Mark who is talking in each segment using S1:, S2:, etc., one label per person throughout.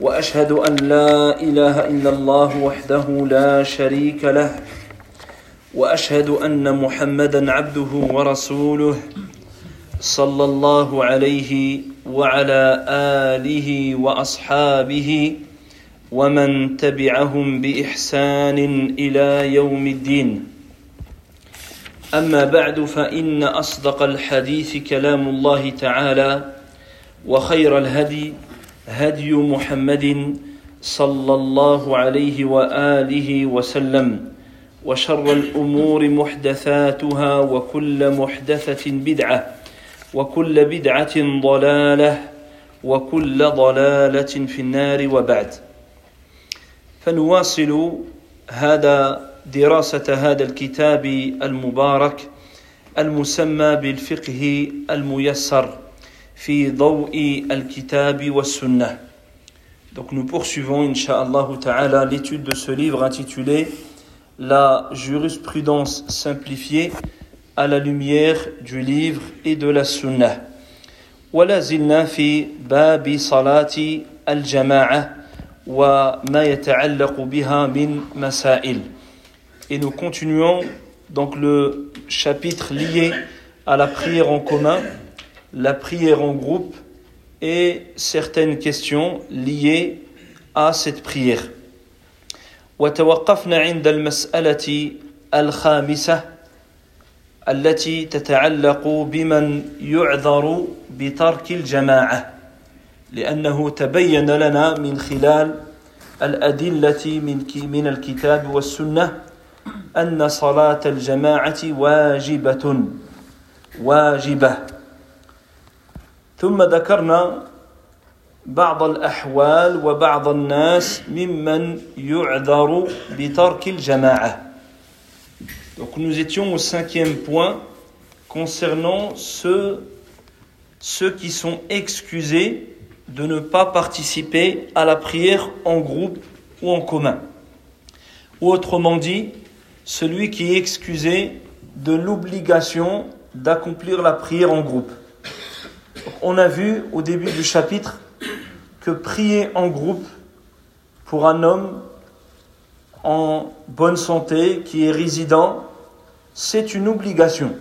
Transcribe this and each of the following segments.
S1: وأشهد أن لا إله إلا الله وحده لا شريك له. وأشهد أن محمدا عبده ورسوله صلى الله عليه وعلى آله وأصحابه ومن تبعهم بإحسان إلى يوم الدين. أما بعد فإن أصدق الحديث كلام الله تعالى وخير الهدي هدي محمد صلى الله عليه وآله وسلم وشر الأمور محدثاتها وكل محدثة بدعة وكل بدعة ضلالة وكل ضلالة في النار وبعد. فنواصل هذا دراسة هذا الكتاب المبارك المسمى بالفقه الميسر. في ضوء الكتاب والسنة Donc nous poursuivons, Inch'Allah ta'ala, l'étude de ce livre intitulé La jurisprudence simplifiée à la lumière du livre et de la Sunnah. ولا زلنا في باب صلاة الجماعة وما يتعلق بها من مسائل. Et nous continuons donc le chapitre lié à la prière en commun la prière en groupe et certaines questions liées à cette prière. وتوقفنا عند المسألة الخامسة التي تتعلق بمن يعذر بترك الجماعة لأنه تبين لنا من خلال الأدلة من من الكتاب والسنة أن صلاة الجماعة واجبة واجبة ثم ذكرنا بعض الأحوال وبعض الناس ممن يعذر بترك الجماعة Donc nous étions au cinquième point concernant ceux, ceux qui sont excusés de ne pas participer à la prière en groupe ou en commun. Ou autrement dit, celui qui est excusé de l'obligation d'accomplir la prière en groupe. On a vu au début du chapitre que prier en groupe pour un homme en bonne santé qui est résident, c'est une obligation.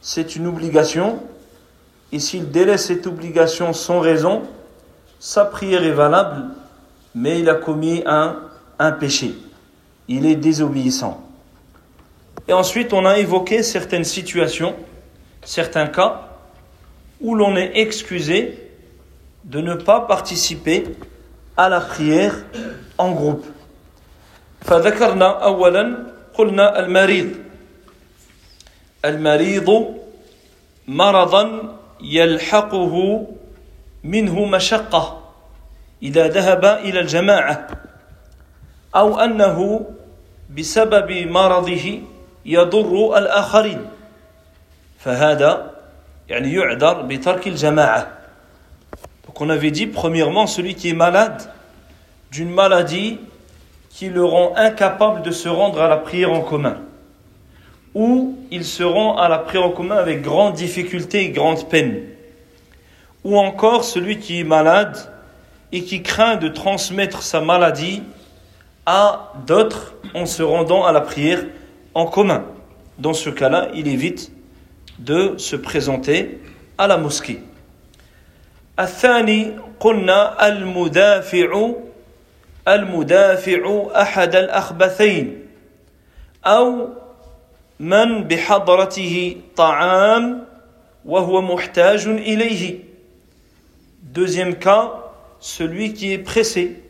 S1: C'est une obligation. Et s'il délaisse cette obligation sans raison, sa prière est valable, mais il a commis un, un péché. Il est désobéissant. Et ensuite, on a évoqué certaines situations, certains cas, où l'on est excusé de ne pas participer à la prière en groupe. فذكرنا أولا قلنا المريض المريض مرضا يلحقه منه مشقة إذا ذهب إلى الجماعة أو أنه بسبب مرضه يضر الآخرين فهذا يعني يعذر بترك الجماعة Donc on avait dit premièrement celui qui est malade d'une maladie qui le rend incapable de se rendre à la prière en commun ou il se rend à la prière en commun avec grande difficulté et grande peine ou encore celui qui est malade et qui craint de transmettre sa maladie à d'autres en se rendant à la prière en commun. Dans ce cas-là, il évite de se présenter à la mosquée. الثاني قلنا المدافع المدافع أحد الأخبثين أو من بحضرته طعام وهو محتاج إليه Deuxième cas, celui qui est pressé,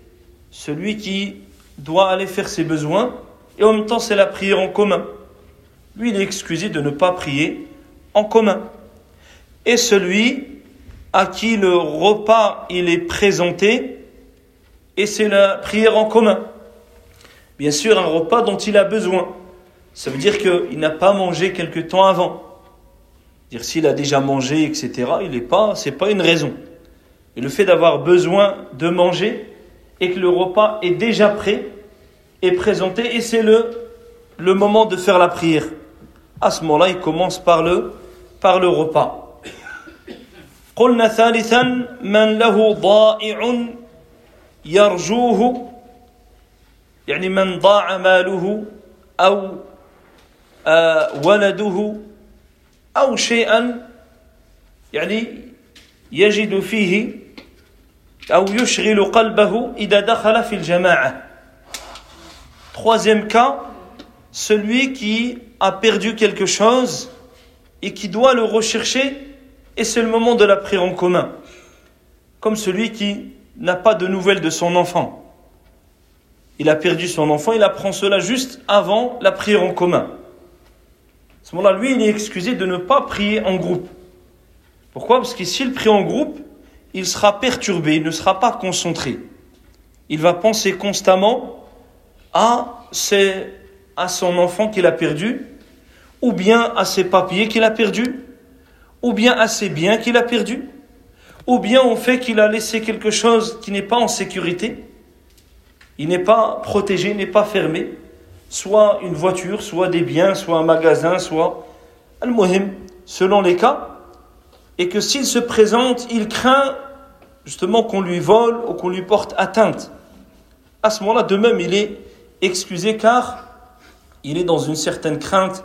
S1: celui qui doit aller faire ses besoins, et en même temps c'est la prière en commun. Lui, il est excusé de ne pas prier en commun. Et celui à qui le repas il est présenté, et c'est la prière en commun. Bien sûr, un repas dont il a besoin. Ça veut dire qu'il n'a pas mangé quelque temps avant. Dire s'il a déjà mangé, etc., il n'est pas, c'est pas une raison. Et le fait d'avoir besoin de manger et que le repas est déjà prêt, est présenté, et c'est le, le moment de faire la prière. À ce moment-là, il commence par le, par le repas. قلنا ثالثا من له ضائع يرجوه يعني من ضاع ماله أو ولده أو شيئا يعني يجد فيه أو يشغل قلبه إذا دخل في الجماعة Troisième cas, celui qui a perdu quelque chose et qui doit le rechercher et c'est le moment de la prière en commun. Comme celui qui n'a pas de nouvelles de son enfant. Il a perdu son enfant, il apprend cela juste avant la prière en commun. À ce moment-là, lui, il est excusé de ne pas prier en groupe. Pourquoi? Parce que s'il prie en groupe, il sera perturbé, il ne sera pas concentré. Il va penser constamment à, à son enfant qu'il a perdu, ou bien à ses papiers qu'il a perdus, ou bien à ses biens qu'il a perdus, ou bien au fait qu'il a laissé quelque chose qui n'est pas en sécurité, il n'est pas protégé, il n'est pas fermé, soit une voiture, soit des biens, soit un magasin, soit al-muhim, selon les cas, et que s'il se présente, il craint justement qu'on lui vole ou qu'on lui porte atteinte. À ce moment-là, de même, il est excusé car il est dans une certaine crainte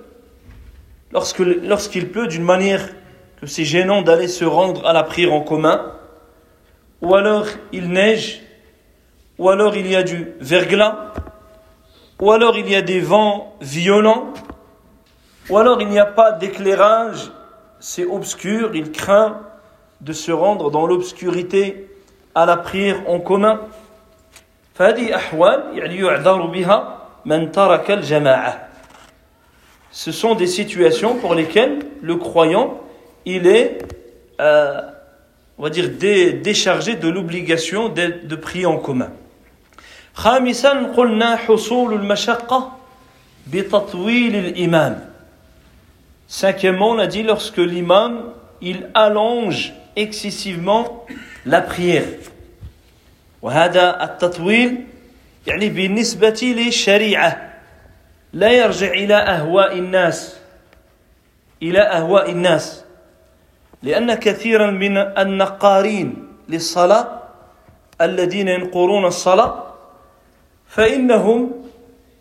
S1: lorsqu'il pleut d'une manière que c'est gênant d'aller se rendre à la prière en commun, ou alors il neige, ou alors il y a du verglas, ou alors il y a des vents violents, ou alors il n'y a pas d'éclairage, c'est obscur, il craint de se rendre dans l'obscurité à la prière en commun Ce sont des situations pour lesquelles le croyant, il est, euh, on va dire, déchargé de l'obligation de, de prier en commun. خامسا قلنا حصول المشقة بتطويل الإمام Cinquièmement, on a dit lorsque l'imam il allonge excessivement la prière. وهذا التطويل يعني بالنسبة للشريعة لا يرجع إلى أهواء الناس إلى أهواء الناس. لأن كثيرا من النقارين للصلاة الذين ينقرون الصلاة فإنهم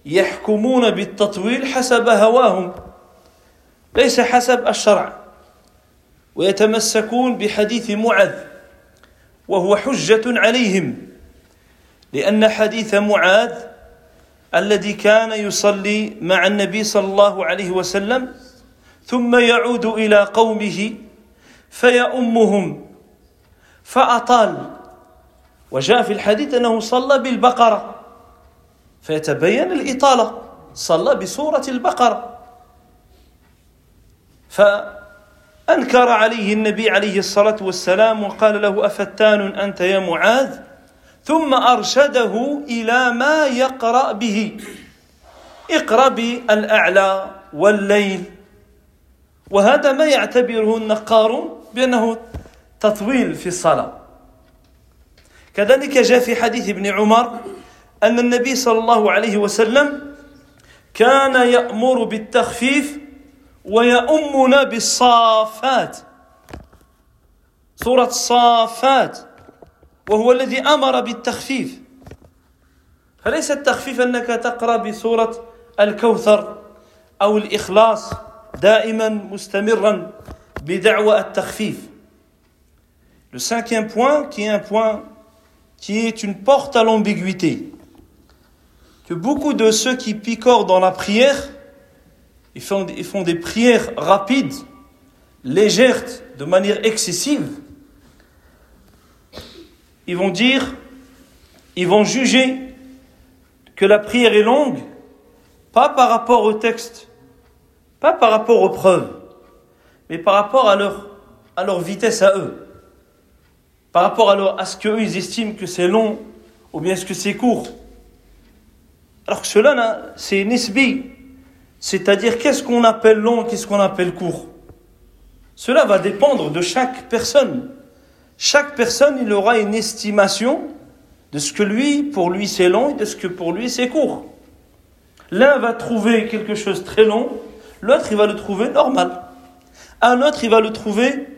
S1: يحكمون بالتطويل حسب هواهم. ليس حسب الشرع. ويتمسكون بحديث معاذ وهو حجة عليهم. لأن حديث معاذ الذي كان يصلي مع النبي صلى الله عليه وسلم ثم يعود إلى قومه فيؤمهم فأطال. وجاء في الحديث أنه صلى بالبقرة فيتبين الإطالة صلى بسورة البقرة. فأنكر عليه النبي عليه الصلاة والسلام وقال له أفتان أنت يا معاذ؟ ثم أرشده إلى ما يقرأ به. اقرأ بالأعلى والليل. وهذا ما يعتبره النقار بأنه تطويل في الصلاة. كذلك جاء في حديث ابن عمر أن النبي صلى الله عليه وسلم كان يأمر بالتخفيف ويؤمنا بالصافات. سورة الصافات وهو الذي أمر بالتخفيف فليس التخفيف أنك تقرأ بسورة الكوثر أو الإخلاص دائما مستمرا بدعوى التخفيف Le cinquième point, qui est un point qui est une porte à l'ambiguïté, que beaucoup de ceux qui picorent dans la prière, ils font, ils font des prières rapides, légères, de manière excessive, ils vont dire, ils vont juger que la prière est longue, pas par rapport au texte, pas par rapport aux preuves, mais par rapport à leur, vitesse à eux, par rapport à, à ce qu'eux ils estiment que c'est long ou bien est-ce que c'est court. Alors que cela, c'est nisbi, c'est-à-dire qu'est-ce qu'on appelle long, qu'est-ce qu'on appelle court? Cela va dépendre de chaque personne. Chaque personne, il aura une estimation de ce que lui, pour lui, c'est long et de ce que pour lui, c'est court. L'un va trouver quelque chose très long, l'autre, il va le trouver normal. Un autre, il va le trouver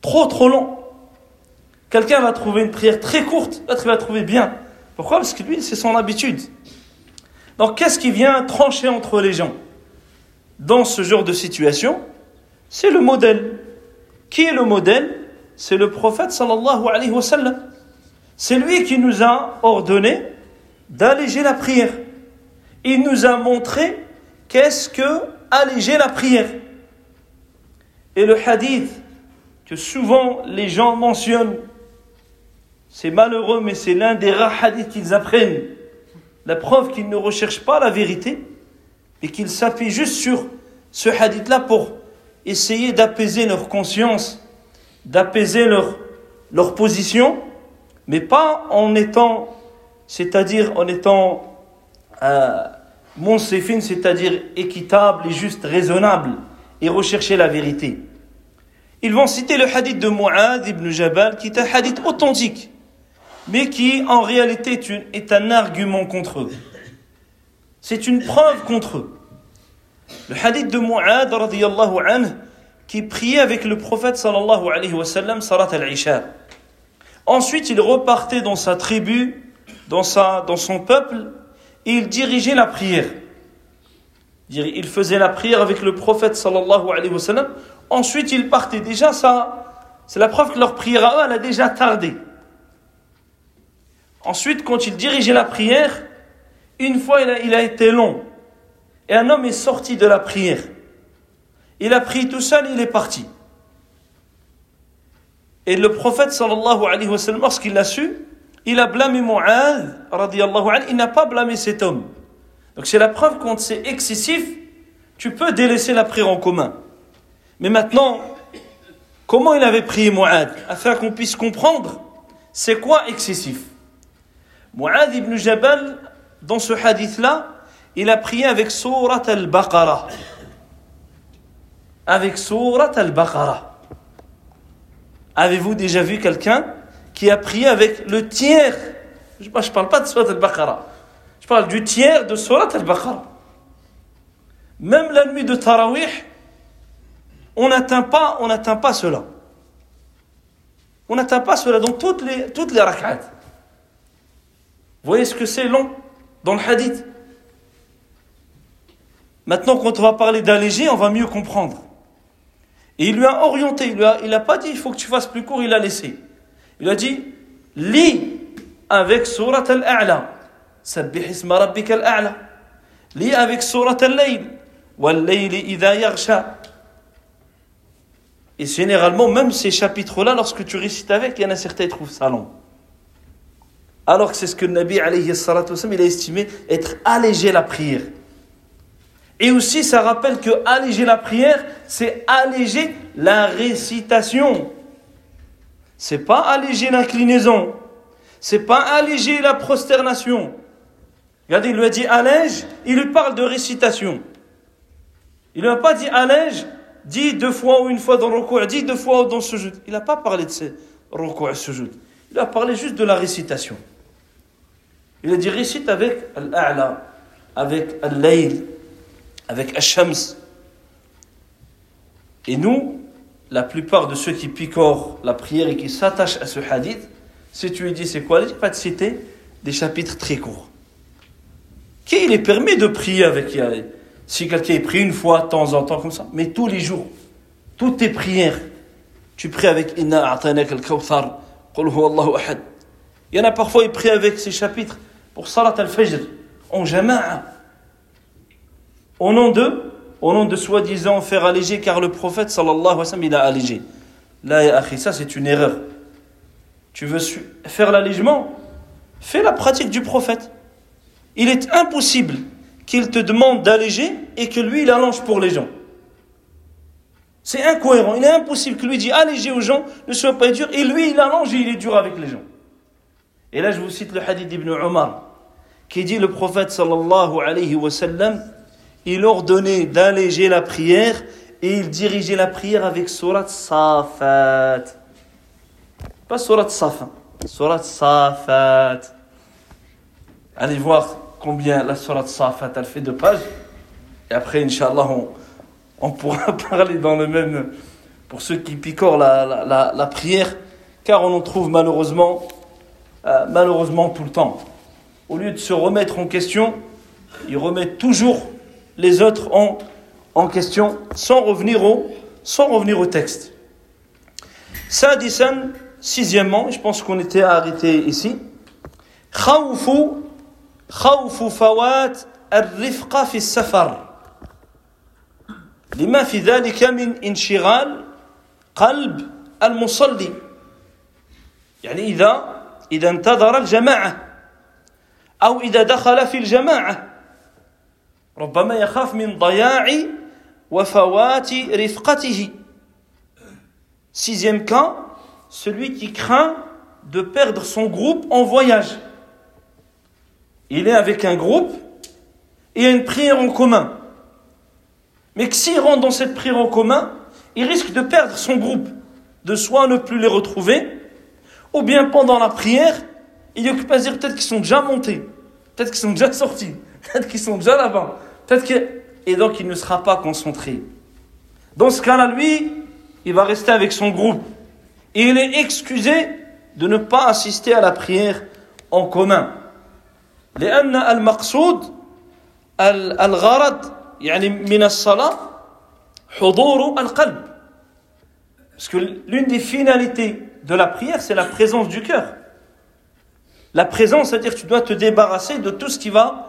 S1: trop, trop long. Quelqu'un va trouver une prière très courte, l'autre, il va trouver bien. Pourquoi? Parce que lui, c'est son habitude. Donc, qu'est-ce qui vient trancher entre les gens? Dans ce genre de situation, c'est le modèle. Qui est le modèle? C'est le prophète sallallahu alayhi wa sallam. C'est lui qui nous a ordonné d'alléger la prière. Il nous a montré qu'est-ce que alléger la prière. Et le hadith que souvent les gens mentionnent, c'est malheureux, mais c'est l'un des rares hadiths qu'ils apprennent. La preuve qu'ils ne recherchent pas la vérité et qu'ils s'appuient juste sur ce hadith-là pour essayer d'apaiser leur conscience d'apaiser leur, leur position, mais pas en étant, c'est-à-dire en étant euh, c'est-à-dire équitable et juste raisonnable, et rechercher la vérité. Ils vont citer le hadith de Mu'ad ibn Jabal, qui est un hadith authentique, mais qui en réalité est, un argument contre eux. C'est une preuve contre eux. Le hadith de Mu'ad, radiyallahu anhu, qui priait avec le prophète sallallahu alayhi wa sallam salat al-isha. Ensuite, il repartait dans sa tribu, dans, dans son peuple, et il dirigeait la prière. Il faisait la prière avec le prophète sallallahu alayhi wa sallam. Ensuite, il partait. Déjà, ça, c'est la preuve que leur prière à eux, elle a déjà tardé. Ensuite, quand il dirigeait la prière, une fois, il a été long. Et un homme est sorti de la prière. Il a pris tout seul, il est parti. Et le prophète sallallahu alayhi wa sallam, lorsqu'il l'a su, il a blâmé Mu'ad, radiallahu anhu, il n'a pas blâmé cet homme. Donc c'est la preuve quand c'est excessif, tu peux délaisser la prière en commun. Mais maintenant, comment il avait prié Mu'ad Afin qu'on puisse comprendre, c'est quoi excessif? Mu'ad ibn Jabal, dans ce hadith-là, il a prié avec Surat al-Baqarah avec Surat al-Baqarah. Avez-vous déjà vu quelqu'un qui a prié avec le tiers? Je ne parle pas de Surat al-Baqarah. Je parle du tiers de Surat al-Baqarah. Même la nuit de Tarawih, on n'atteint pas, cela. On n'atteint pas cela dans toutes les, toutes les rak'at. Vous voyez ce que c'est long dans le hadith? Maintenant, quand on va parler d'alléger, on va mieux comprendre. Et il lui a orienté, il n'a a pas dit il faut que tu fasses plus court, il a laissé. Il a dit lis avec surat al-a'la. Sabbih isma rabbika al-a'la. Lis avec surat al-layl. Wal-layli. Et généralement, même ces chapitres-là, lorsque tu récites avec, il y en a certains qui trouvent ça long. Alors que c'est ce que le Nabi alayhi il a estimé être allégé la prière. Et aussi, ça rappelle que alléger la prière, c'est alléger la récitation. C'est pas alléger l'inclinaison. C'est pas alléger la prosternation. Regardez, il lui a dit allège, il lui parle de récitation. Il lui a pas dit allège, dis deux fois ou une fois dans le recours, dis deux fois dans ce jeu. Il n'a pas parlé de ce recours et ce jeu. Il a parlé juste de la récitation. Il a dit récite avec al-a'la, avec al-layl, avec Hashams. Et nous, la plupart de ceux qui picorent la prière et qui s'attachent à ce hadith, si tu lui dis c'est quoi, il pas de citer des chapitres très courts. Qui il est permis de prier avec Si quelqu'un est prie une fois de temps en temps comme ça, mais tous les jours, toutes tes prières, tu pries avec Inna a'tanak al-kawthar, qul Allahu ahad. Il y en a parfois, ils prient avec ces chapitres pour Salat al-Fajr, en jama'a. Au nom de, soi-disant faire alléger, car le prophète sallallahu alayhi wa sallam, il a allégé. Là, ça c'est une erreur. Tu veux faire l'allègement Fais la pratique du prophète. Il est impossible qu'il te demande d'alléger et que lui, il allonge pour les gens. C'est incohérent. Il est impossible que lui dise alléger aux gens, ne sois pas dur, et lui, il allonge et il est dur avec les gens. Et là, je vous cite le hadith d'Ibn Omar, qui dit le prophète sallallahu alayhi wa sallam, il ordonnait d'alléger la prière et il dirigeait la prière avec surat Safat. Pas surat Safat, surat Safat. Allez voir combien la surat Safat elle fait de pages. Et après, Inch'Allah, on, on pourra parler dans le même. Pour ceux qui picorent la, la, la, prière, car on en trouve malheureusement, euh, malheureusement tout le temps. Au lieu de se remettre en question, ils remettent toujours les autres en, en question sans revenir au, sans revenir au texte. Sadisan, sixièmement, je pense qu'on était arrêté ici. خوف خوف فوات الرفقة في السفر لما في ذلك من انشغال قلب المصلي يعني إذا إذا انتظر الجماعة أو إذا دخل في الجماعة ربما يخاف من ضياع وفوات رفقته Sixième cas, celui qui craint de perdre son groupe en voyage. Il est avec un groupe et il y a une prière en commun. Mais que s'il rentre dans cette prière en commun, il risque de perdre son groupe, de soit ne plus les retrouver, ou bien pendant la prière, il occupe pas dire peut-être qu'ils sont déjà montés, peut-être qu'ils sont déjà sortis, peut-être qu'ils sont déjà là-bas, peut-être que... Et donc il ne sera pas concentré. Dans ce cas-là, lui, il va rester avec son groupe. Et il est excusé de ne pas assister à la prière en commun. لأن المقصود الغرض يعني من الصلاة حضور القلب parce que l'une des finalités de la prière c'est la présence du cœur la présence c'est-à-dire que tu dois te débarrasser de tout ce qui va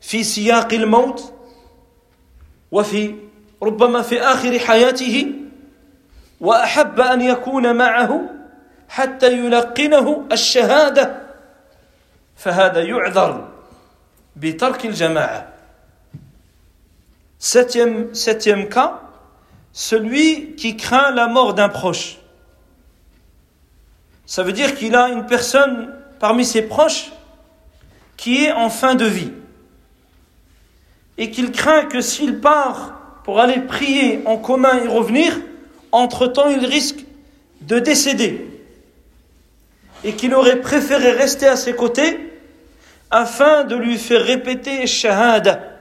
S1: في سياق الموت وفي ربما في آخر حياته وأحب أن يكون معه حتى يلقنه الشهادة فهذا يعذر بترك الجماعه Septième, septième cas, celui qui craint la mort d'un proche. Ça veut dire qu'il a une personne parmi ses proches qui est en fin de vie. Et qu'il craint que s'il part pour aller prier en commun et revenir, entre-temps il risque de décéder. Et qu'il aurait préféré rester à ses côtés afin de lui faire répéter Shahada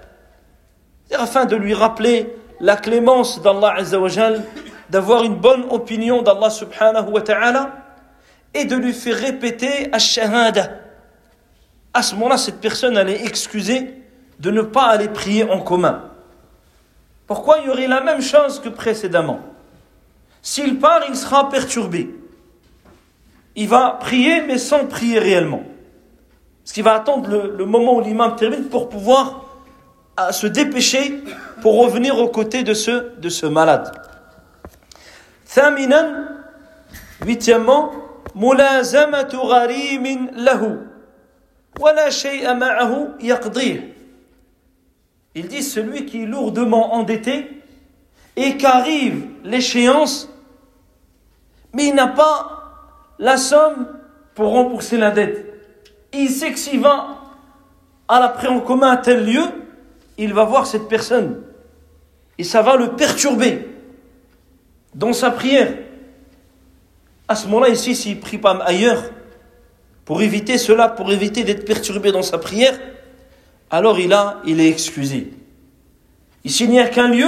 S1: afin de lui rappeler la clémence d'Allah Azzawajal, d'avoir une bonne opinion d'Allah subhanahu wa ta'ala et de lui faire répéter Ash-Shahada. À ce moment-là, cette personne allait excuser de ne pas aller prier en commun. Pourquoi il y aurait la même chose que précédemment S'il part, il sera perturbé. Il va prier, mais sans prier réellement. Parce qu'il va attendre le, le moment où l'imam termine pour pouvoir à se dépêcher pour revenir aux côtés de ce, de ce malade. ثامنا huitièmement ملازمة غريم له ولا شيء معه يقضيه il dit celui qui est lourdement endetté et qu'arrive l'échéance, mais il n'a pas la somme pour rembourser la dette. Il sait que s'il va à la en commun à tel lieu, il va voir cette personne et ça va le perturber dans sa prière. À ce moment-là, ici, s'il prie pas ailleurs, pour éviter cela, pour éviter d'être perturbé dans sa prière, alors il, a, il est excusé. Il n'y a qu'un lieu,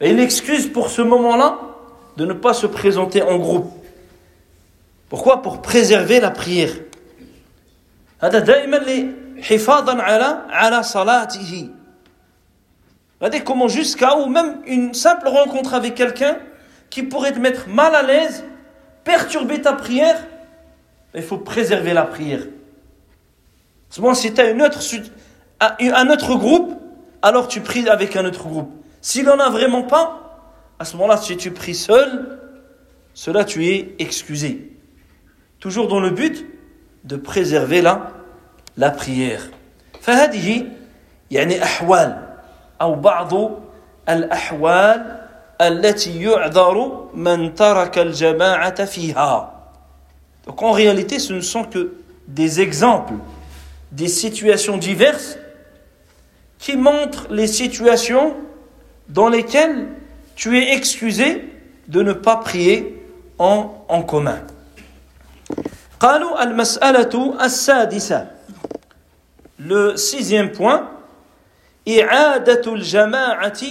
S1: et il excuse pour ce moment-là de ne pas se présenter en groupe. Pourquoi? Pour préserver la prière. Regardez comment jusqu'à ou même une simple rencontre avec quelqu'un qui pourrait te mettre mal à l'aise, perturber ta prière, il faut préserver la prière. Seulement si tu as une autre, un autre groupe, alors tu pries avec un autre groupe. S'il n'en a vraiment pas, à ce moment-là, si tu pries seul, cela tu es excusé. Toujours dans le but de préserver la, la prière. فهذه يعني أحوال أو بعض الأحوال التي يعذر من ترك الجماعة فيها. Donc en réalité, ce ne sont que des exemples, des situations diverses qui montrent les situations dans lesquelles tu es excusé de ne pas prier en, en commun. قالوا المسألة السادسة Le sixième point إعادة الجماعة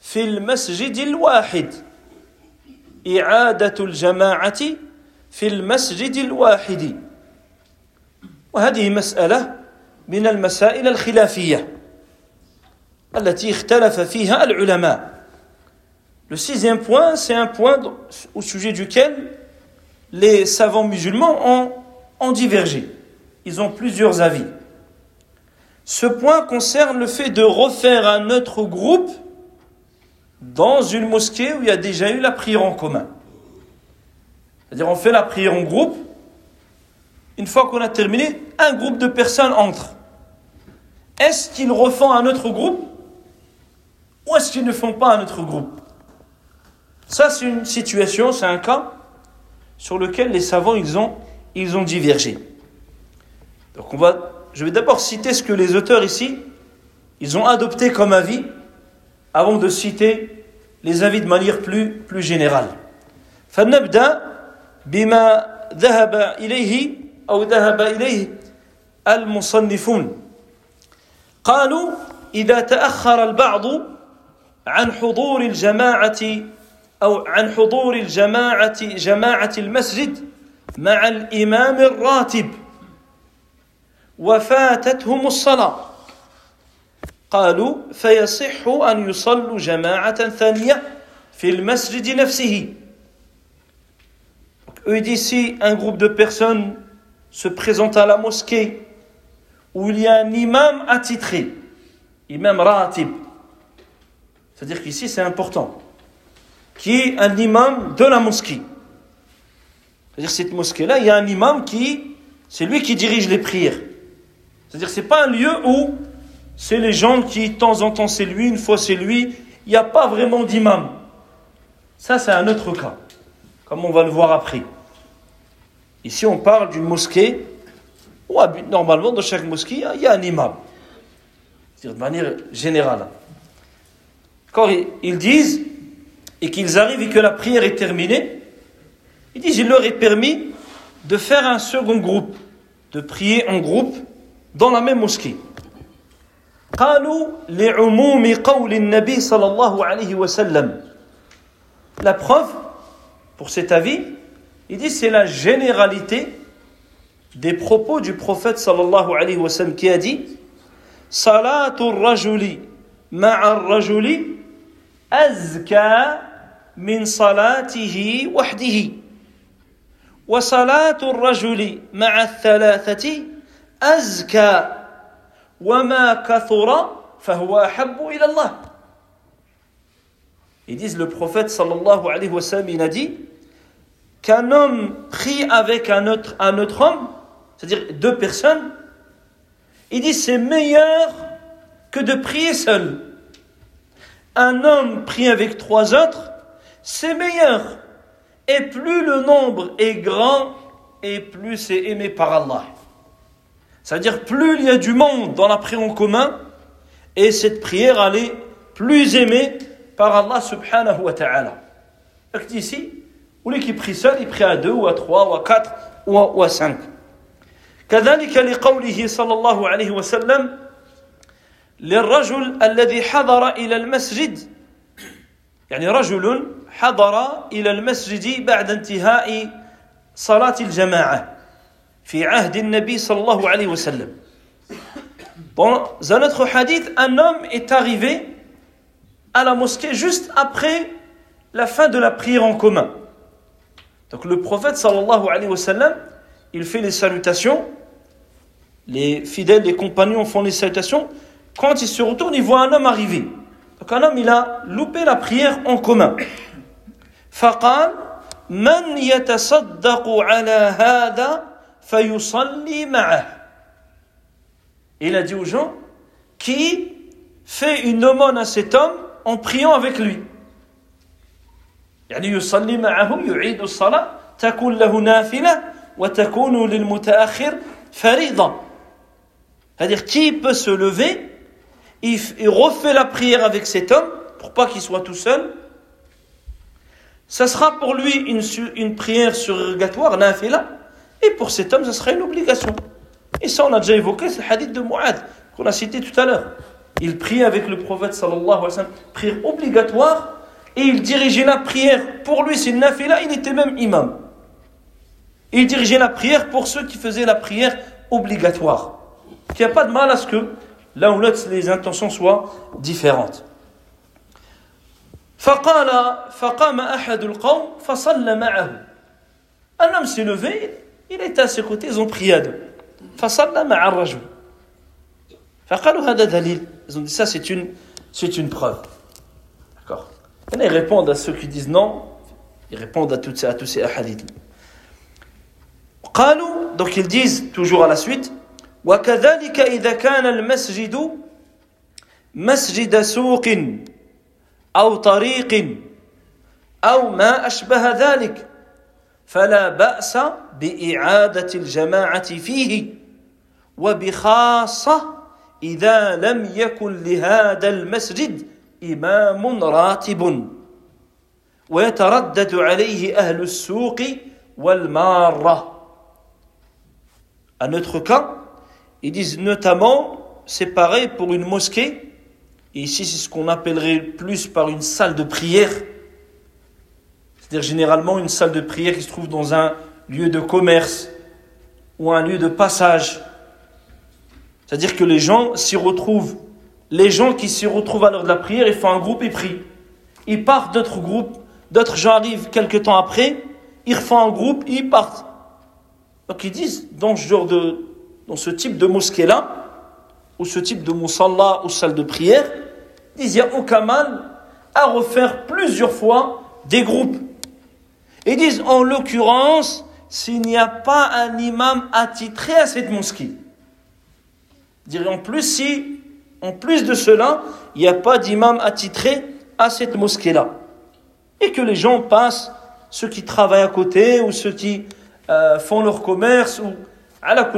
S1: في المسجد الواحد إعادة الجماعة في المسجد الواحد وهذه مسألة من المسائل الخلافية Le sixième point, c'est un point au sujet duquel les savants musulmans ont, divergé. Ils ont plusieurs avis. Ce point concerne le fait de refaire un autre groupe dans une mosquée où il y a déjà eu la prière en commun. C'est-à-dire on fait la prière en groupe. Une fois qu'on a terminé, un groupe de personnes entre. Est-ce qu'ils refont un autre groupe? ou est-ce qu'ils ne font pas un autre groupe Ça, c'est une situation, c'est un cas sur lequel les savants ils ont, ils ont divergé. Donc on va, je vais d'abord citer ce que les auteurs ici ils ont adopté comme avis avant de citer les avis de manière plus, plus générale. فنبدأ بما ذهب إليه أو ذهب إليه المصنفون قالوا إذا تأخر البعض عن حضور الجماعة أو عن حضور الجماعة جماعة المسجد مع الإمام الراتب. وفاتتهم الصلاة. قالوا فيصح أن يصلوا جماعة ثانية في المسجد نفسه. Eux disent si un groupe de personnes se présente à la mosquée où il y a un imam attitré, imam ratib, c'est-à-dire qu'ici c'est important, qui est un imam de la mosquée. C'est-à-dire cette mosquée-là, il y a un imam qui, c'est lui qui dirige les prières. C'est-à-dire c'est pas un lieu où c'est les gens qui, de temps en temps c'est lui, une fois c'est lui, il n'y a pas vraiment d'imam. Ça c'est un autre cas comme on va le voir après. Ici, on parle d'une mosquée où, normalement, dans chaque mosquée, il y a un imam. C'est-à-dire de manière générale. Quand ils disent, et qu'ils arrivent et que la prière est terminée, ils disent, il leur est permis de faire un second groupe, de prier en groupe dans la même mosquée. La preuve pour cet avis, il dit c'est la généralité des propos du prophète qui a dit Salatu rajuli ma'a rajuli salatihi wahdihi wa salatu rajuli ma'a thalathati azka wa ma kathura fahuwa ahabbu ila Allah Ils disent le prophète sallallahu alayhi wa sallam il a dit qu'un homme prie avec un autre, un autre homme, c'est-à-dire deux personnes, il dit c'est meilleur que de prier seul. Un homme prie avec trois autres, c'est meilleur. Et plus le nombre est grand, et plus c'est aimé par Allah. C'est-à-dire plus il y a du monde dans la prière en commun, et cette prière elle est plus aimée par Allah subhanahu wa ta'ala. Donc ici, ou lui qui prie seul, il prie à deux, ou à trois, ou à quatre, ou à, ou à cinq. كذلك لقوله صلى الله عليه وسلم للرجل الذي حضر إلى المسجد يعني رجل حضر إلى المسجد بعد انتهاء صلاة الجماعة في عهد النبي صلى الله عليه وسلم Dans un autre hadith, un homme est arrivé à la mosquée juste après la fin de la prière en commun. Donc le prophète sallallahu alayhi wa sallam, il fait les salutations, les fidèles, les compagnons font les salutations. Quand il se retourne, il voit un homme arriver. Donc un homme, il a loupé la prière en commun. فقال من يتصدق على هذا فيصلي معه il a dit aux gens qui fait une aumône à cet homme en priant avec lui. يعني يصلي معه يعيد الصلاة تكون له نافلة وتكون للمتأخر فريضة. C'est-à-dire qui peut se lever, il, refait la prière avec cet homme pour pas qu'il soit tout seul. Ça sera pour lui une, prière surrogatoire, nafila, et pour cet homme, ça sera une obligation. Et ça, on a déjà évoqué, c'est le hadith de Mu'ad, qu'on a cité tout à l'heure. Il prie avec le prophète sallallahu alayhi wa sallam, prière obligatoire, et il dirigeait la prière. Pour lui, c'est nafila, il était même imam. Il dirigeait la prière pour ceux qui faisaient la prière obligatoire. Il n'y a pas de mal à ce que l'un ou l'autre, les intentions soient différentes. فقال فقام أحد القوم فصلى معه. Un homme s'est levé, il était à ses côtés, ils ont prié à deux. فصلى مع الرجل فقالوا هذا دليل ils ont dit ça c'est une c'est une preuve d'accord et ils répondent à ceux qui disent non ils répondent à, toutes ces, à tous ces hadiths قالوا donc ils disent toujours à la suite وكذلك إذا كان المسجد مسجد سوق أو طريق أو ما أشبه ذلك فلا بأس بإعادة الجماعة فيه وبخاصة إذا لم يكن لهذا المسجد إمام راتب. ويتردد عليه أهل السوق والمارة. Un autre cas, ils disent notamment, c'est pareil pour une mosquée, et ici c'est ce qu'on appellerait plus par une salle de prière, c'est-à-dire généralement une salle de prière qui se trouve dans un lieu de commerce ou un lieu de passage. C'est-à-dire que les gens s'y retrouvent. Les gens qui s'y retrouvent à l'heure de la prière, ils font un groupe, ils prient. Ils partent d'autres groupes, d'autres gens arrivent quelques temps après, ils refont un groupe, ils partent. Donc ils disent, dans ce genre de, dans ce type de mosquée-là, ou ce type de musalla ou salle de prière, disent, il n'y a aucun mal à refaire plusieurs fois des groupes. Ils disent, en l'occurrence, s'il n'y a pas un imam attitré à cette mosquée. Dirais en plus si, en plus de cela, il n'y a pas d'imam attitré à cette mosquée-là. Et que les gens passent, ceux qui travaillent à côté ou ceux qui euh, font leur commerce ou à la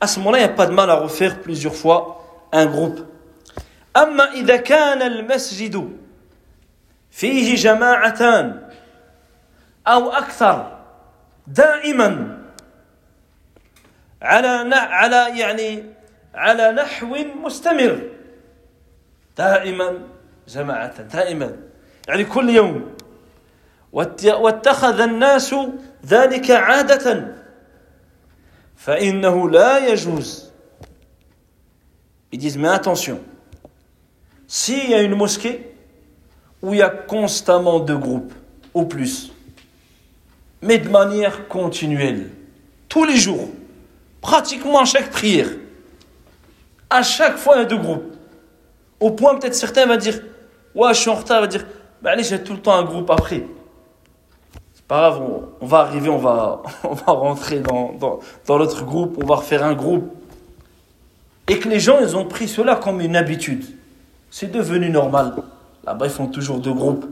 S1: à ce moment-là, il n'y a pas de mal à refaire plusieurs fois un groupe. أما إذا كان المسجد فيه جماعتان أو أكثر دائما على على يعني على نحو مستمر دائما جماعة دائما يعني كل يوم واتخذ الناس ذلك عادة Ils disent, mais attention, s'il y a une mosquée où il y a constamment deux groupes, ou plus, mais de manière continuelle, tous les jours, pratiquement à chaque prière, à chaque fois il y a deux groupes. Au point peut-être certains vont dire, ouais je suis en retard, va dire, ben allez j'ai tout le temps un groupe après. On, va arriver, on va, on va rentrer dans, dans, dans groupe, on va refaire un groupe. Et que les gens, ils ont pris cela comme une habitude. C'est devenu normal. Là-bas, ils font toujours deux groupes.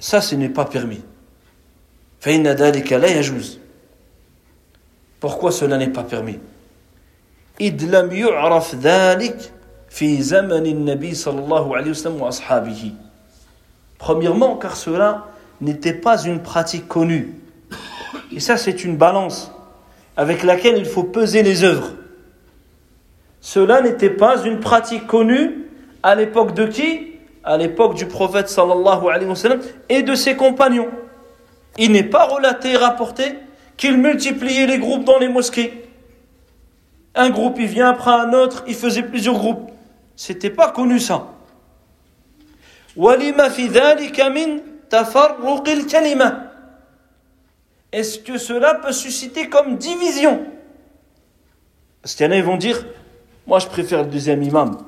S1: Ça, ce n'est pas permis. Pourquoi cela n'est pas permis? Premièrement, car cela n'était pas une pratique connue. Et ça, c'est une balance avec laquelle il faut peser les œuvres. cela n'était pas une pratique connue à l'époque de qui? À l'époque du prophète sallallahu et de ses compagnons. Il n'est pas relaté et rapporté qu'il multipliait les groupes dans les mosquées. Un groupe, il vient après un autre, il faisait plusieurs groupes. C'était pas connu ça. Est-ce que cela peut susciter comme division? Parce qu'il y en a, ils vont dire, moi je préfère le deuxième imam.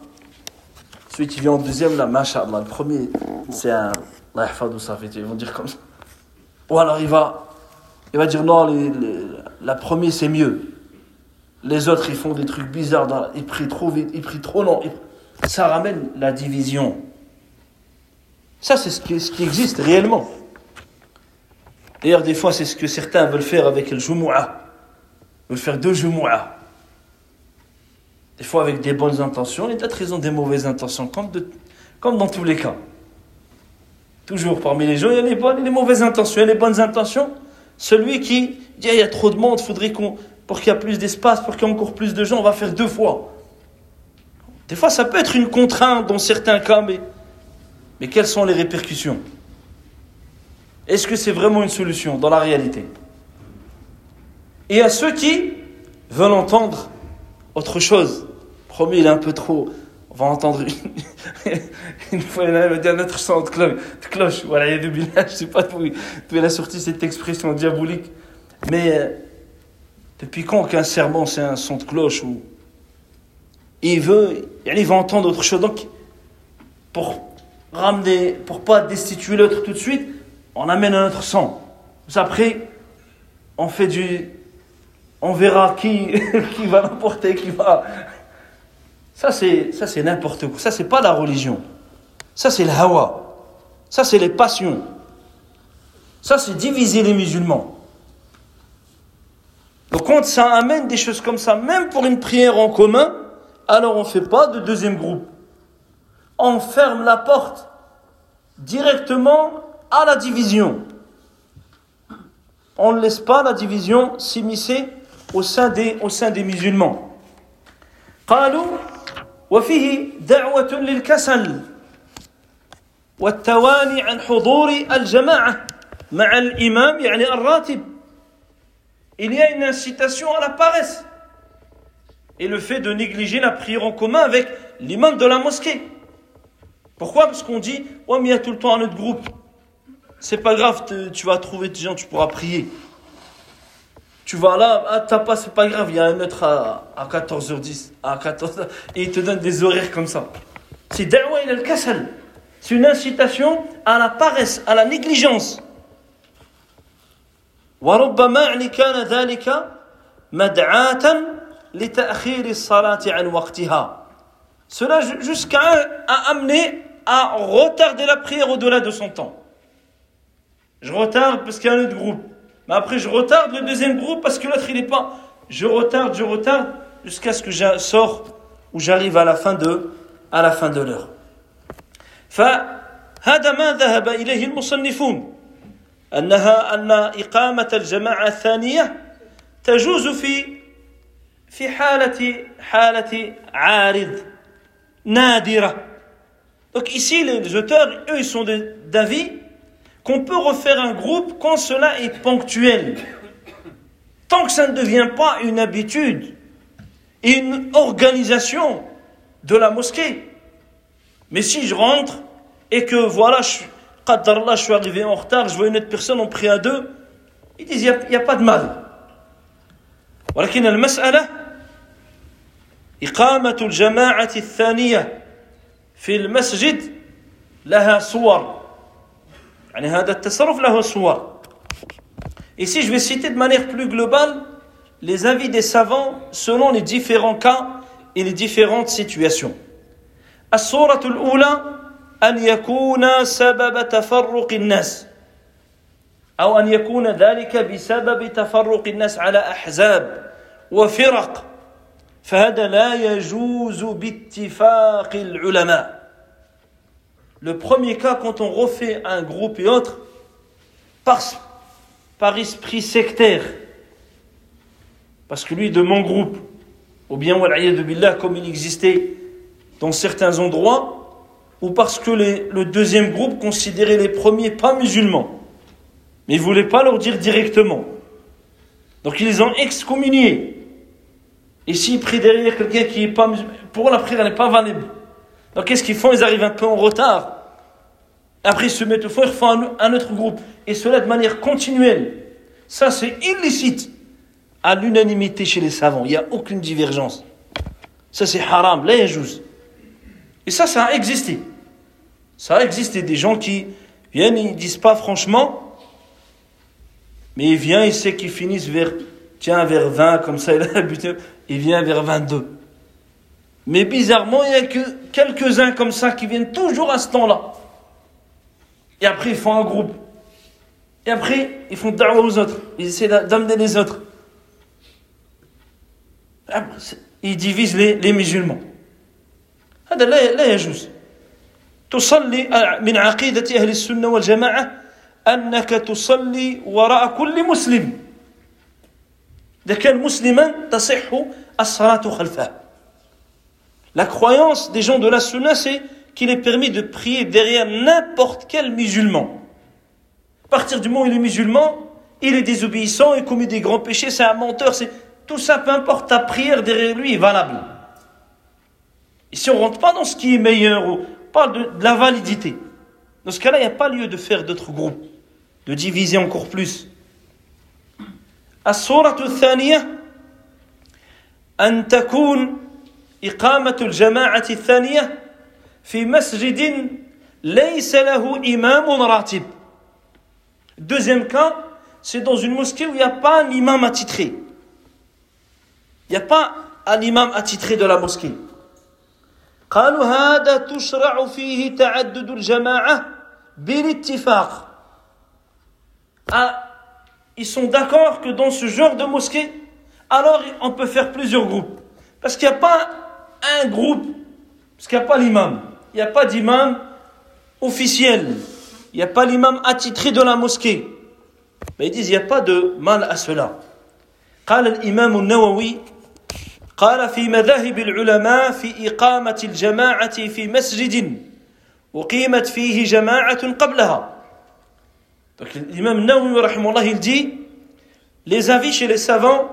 S1: Celui qui vient en deuxième, là, mashallah, le premier, c'est un... Ils vont dire comme ça. Ou alors il va, il va dire non, la première c'est mieux. Les autres ils font des trucs bizarres, ils prient trop vite, ils prient trop long. Ça ramène la division. Ça c'est ce qui, existe réellement. D'ailleurs des fois c'est ce que certains veulent faire avec le Jumu'ah. Ils veulent faire deux Jumu'ah. Des fois avec des bonnes intentions, et d'autres ils ont des mauvaises intentions, comme dans tous les cas. Toujours parmi les gens, il y a les bonnes et les mauvaises intentions. Il y a les bonnes intentions. Celui qui dit ah, il y a trop de monde, faudrait qu'on, pour qu'il y ait plus d'espace, pour qu'il y ait encore plus de gens, on va faire deux fois. Des fois, ça peut être une contrainte dans certains cas, mais, mais quelles sont les répercussions? Est-ce que c'est vraiment une solution dans la réalité? Et à ceux qui veulent entendre autre chose, promis, il est un peu trop on va entendre une, fois, il a dit un autre son de cloche. Voilà, il y a deux je ne sais pas d'où il a sorti cette expression diabolique. Mais euh, depuis quand qu'un serment c'est un son de cloche ou il veut, il va entendre autre chose. Donc, pour ramener, pour pas destituer l'autre tout de suite, on amène un autre son. Après, on fait du, on verra qui, qui va l'emporter, qui va, ça, c'est, ça, c'est n'importe quoi. Ça, c'est pas la religion. Ça, c'est le hawa. Ça, c'est les passions. Ça, c'est diviser les musulmans. Donc, quand ça amène des choses comme ça, même pour une prière en commun, alors on ne fait pas de deuxième groupe On ferme la porte directement à la division. On ne laisse pas la division s'immiscer au sein des, au sein des musulmans. وفيه دعوة للكسل والتواني عن حضور الجماعة مع الإمام يعني الراتب il y a une incitation à la paresse et le fait de négliger la prière en commun avec l'imam de la mosquée. Pourquoi Parce qu'on dit, ouais, mais il y a tout le temps un autre groupe. C'est pas grave, tu vas trouver des gens, tu pourras prier. Tu vas là, ah, t'as pas, c'est pas grave, il y a un autre à, à 14h10, à 14 et il te donne des horaires comme ça. C'est da'wa il al-kasal. C'est une incitation à la paresse, à la négligence. وربما يعني كان ذلك مدعاة لتأخير الصلاة عن وقتها. Cela jusqu'à amener à retarder la prière au-delà de son temps. Je retarde parce qu'il y a un autre groupe. Mais après, je retarde le deuxième groupe parce que l'autre, il n'est pas. Je retarde, je retarde jusqu'à ce que je sors ou j'arrive à la fin de, à la fin de l'heure. فهذا ما ذهب إليه المصنفون أنها أن إقامة الجماعة الثانية تجوز في في حالة حالة عارض نادرة. Donc ici, les auteurs, eux, ils sont d'avis qu'on peut refaire un groupe quand cela est ponctuel. Tant que ça ne devient pas une habitude, une organisation de la mosquée. Mais si je rentre et que voilà, je, je suis arrivé en retard, je vois une autre personne, on prie à deux, ils disent il n'y a, pas de mal. ولكن المسألة إقامة الجماعة الثانية في المسجد لها صور Ici, je vais citer de manière plus globale les avis des savants selon les différents cas et les différentes situations. الصورة الأولى أن يكون سبب تفرق الناس أو أن يكون ذلك بسبب تفرق الناس على أحزاب وفرق فهذا لا يجوز باتفاق العلماء le premier cas, quand on refait un groupe et autre, par, par esprit sectaire, parce que lui, de mon groupe, ou bien billah, comme il existait dans certains endroits, ou parce que le deuxième groupe considérait les premiers pas musulmans, mais ils ne voulaient pas leur dire directement. Donc ils les ont excommuniés. Et s'ils prient derrière quelqu'un qui est pas pour la prière n'est pas valable. Donc qu'est-ce qu'ils font? Ils arrivent un peu en retard. Après ils se mettent au fond, ils font un autre groupe. Et cela de manière continuelle. Ça c'est illicite. À l'unanimité chez les savants. Il n'y a aucune divergence. Ça c'est haram, là Et ça, ça a existé. Ça a existé des gens qui viennent, ils disent pas franchement, mais il vient, il sait qu'ils finissent vers, tiens, vers 20, comme ça, il a l'habitude, il vient vers 22. Mais bizarrement, il n'y a que quelques-uns comme ça qui viennent toujours à ce temps-là. Et après, ils font un groupe. Et après, ils font da'wah aux autres. Ils essaient d'amener les autres. Ils divisent les, les musulmans. هذا لا لا يجوز تصلي من عقيدة أهل السنة والجماعة أنك تصلي وراء كل مسلم la croyance des gens de la sunna, c'est qu'il est permis de prier derrière n'importe quel musulman. À partir du moment où il est musulman, il est désobéissant, il commet des grands péchés, c'est un menteur, c'est tout ça, peu importe, ta prière derrière lui est valable. Ici, si on ne rentre pas dans ce qui est meilleur, on parle de, de la validité. Dans ce cas-là, il n'y a pas lieu de faire d'autres groupes, de diviser encore plus. الصورة الثانية أن تكون إقامة الجماعة الثانية في مسجد ليس له إمام راتب. Deuxième cas, c'est dans une mosquée où il n'y a pas un imam attitré. Il n'y a pas un imam attitré de la mosquée. قالوا هذا تشرع فيه تعدد الجماعة بالاتفاق. Ah, ils sont d'accord que dans ce genre de mosquée, alors on peut faire plusieurs groupes. Parce qu'il n'y a pas un groupe, parce qu'il n'y a pas l'imam. Il n'y a pas d'imam officiel. Il n'y a pas l'imam attitré de la mosquée. Mais ils disent, il n'y a pas de mal à cela. قال الإمام النووي قال في مذاهب العلماء في إقامة الجماعة في مسجد أقيمت فيه جماعة قبلها Donc l'imam Nawawi il dit les avis chez les savants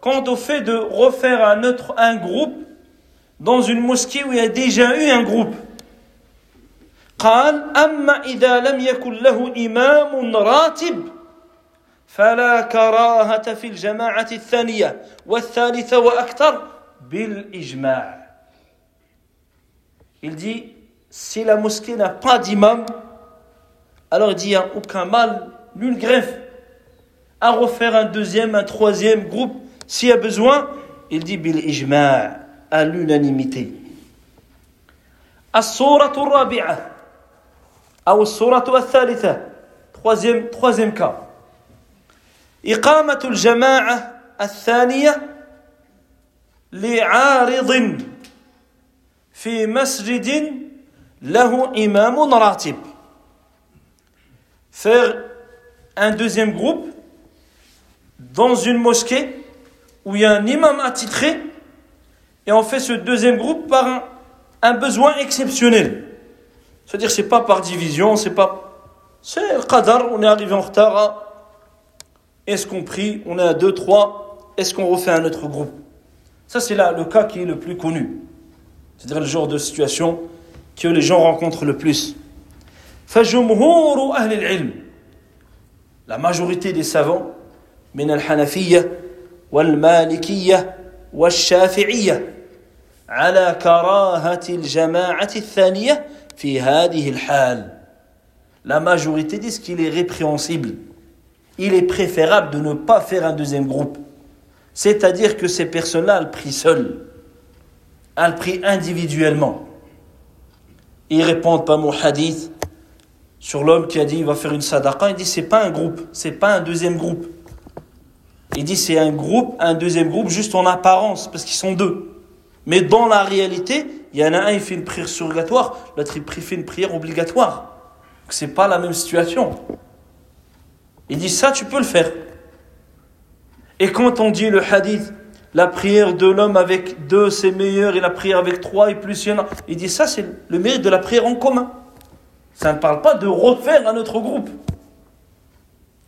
S1: quant au fait de refaire un autre un groupe dans une mosquée où il y a déjà eu un groupe. قال أما إذا لم يكن له إمام راتب فلا كراهة في الجماعة الثانية والثالثة وأكثر بالإجماع. Il dit si la mosquée n'a pas d'imam, alors il dit il n'y a aucun mal, nulle greffe à refaire un deuxième, un troisième groupe s'il y a besoin. Il dit bil ijma' à l'unanimité. الصورة الرابعة أو الصورة الثالثة troisième, troisième cas إقامة الجماعة الثانية لعارض في مسجد له إمام راتب faire un deuxième groupe dans une mosquée où il y a un imam attitré et on fait ce deuxième groupe par un, besoin exceptionnel. C'est-à-dire c'est pas par division, c'est pas c'est le qadar, on est arrivé en retard. Est-ce qu'on prie On est à 2 3, est-ce qu'on refait un autre groupe? Ça c'est là le cas qui est le plus connu. C'est-à-dire le genre de situation que les gens rencontrent le plus فجمهور أهل العلم la majorité des savants من الحنفية والمالكية والشافعية على كراهة الجماعة الثانية في هذه الحال La majorité disent qu'il est répréhensible. Il est préférable de ne pas faire un deuxième groupe. C'est-à-dire que ces personnes-là, elles prient seules. Elles prient individuellement. Ils répondent pas mon hadith sur l'homme qui a dit il va faire une sadaqa, il dit c'est pas un groupe, c'est pas un deuxième groupe. Il dit c'est un groupe, un deuxième groupe juste en apparence, parce qu'ils sont deux. Mais dans la réalité, il y en a un, il fait une prière surrogatoire, l'autre il fait une prière obligatoire. C'est pas la même situation. Il dit ça, tu peux le faire. Et quand on dit le hadith, la prière de l'homme avec deux c'est meilleur et la prière avec trois et plus il y en a. Il dit ça c'est le mérite de la prière en commun. Ça ne parle pas de refaire un autre groupe.